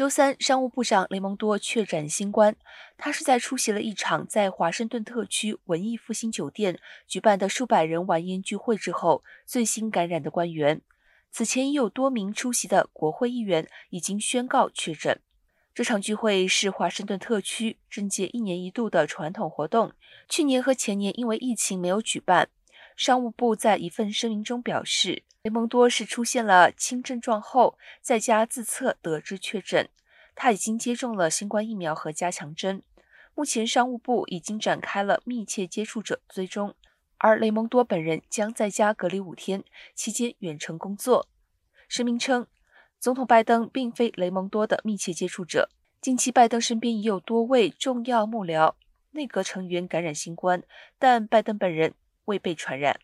周三，商务部长雷蒙多确诊新冠。他是在出席了一场在华盛顿特区文艺复兴酒店举办的数百人晚宴聚会之后最新感染的官员。此前已有多名出席的国会议员已经宣告确诊。这场聚会是华盛顿特区政界一年一度的传统活动，去年和前年因为疫情没有举办。商务部在一份声明中表示，雷蒙多是出现了轻症状后在家自测得知确诊。他已经接种了新冠疫苗和加强针。目前，商务部已经展开了密切接触者追踪，而雷蒙多本人将在家隔离五天，期间远程工作。声明称，总统拜登并非雷蒙多的密切接触者。近期，拜登身边已有多位重要幕僚、内阁成员感染新冠，但拜登本人。未被传染。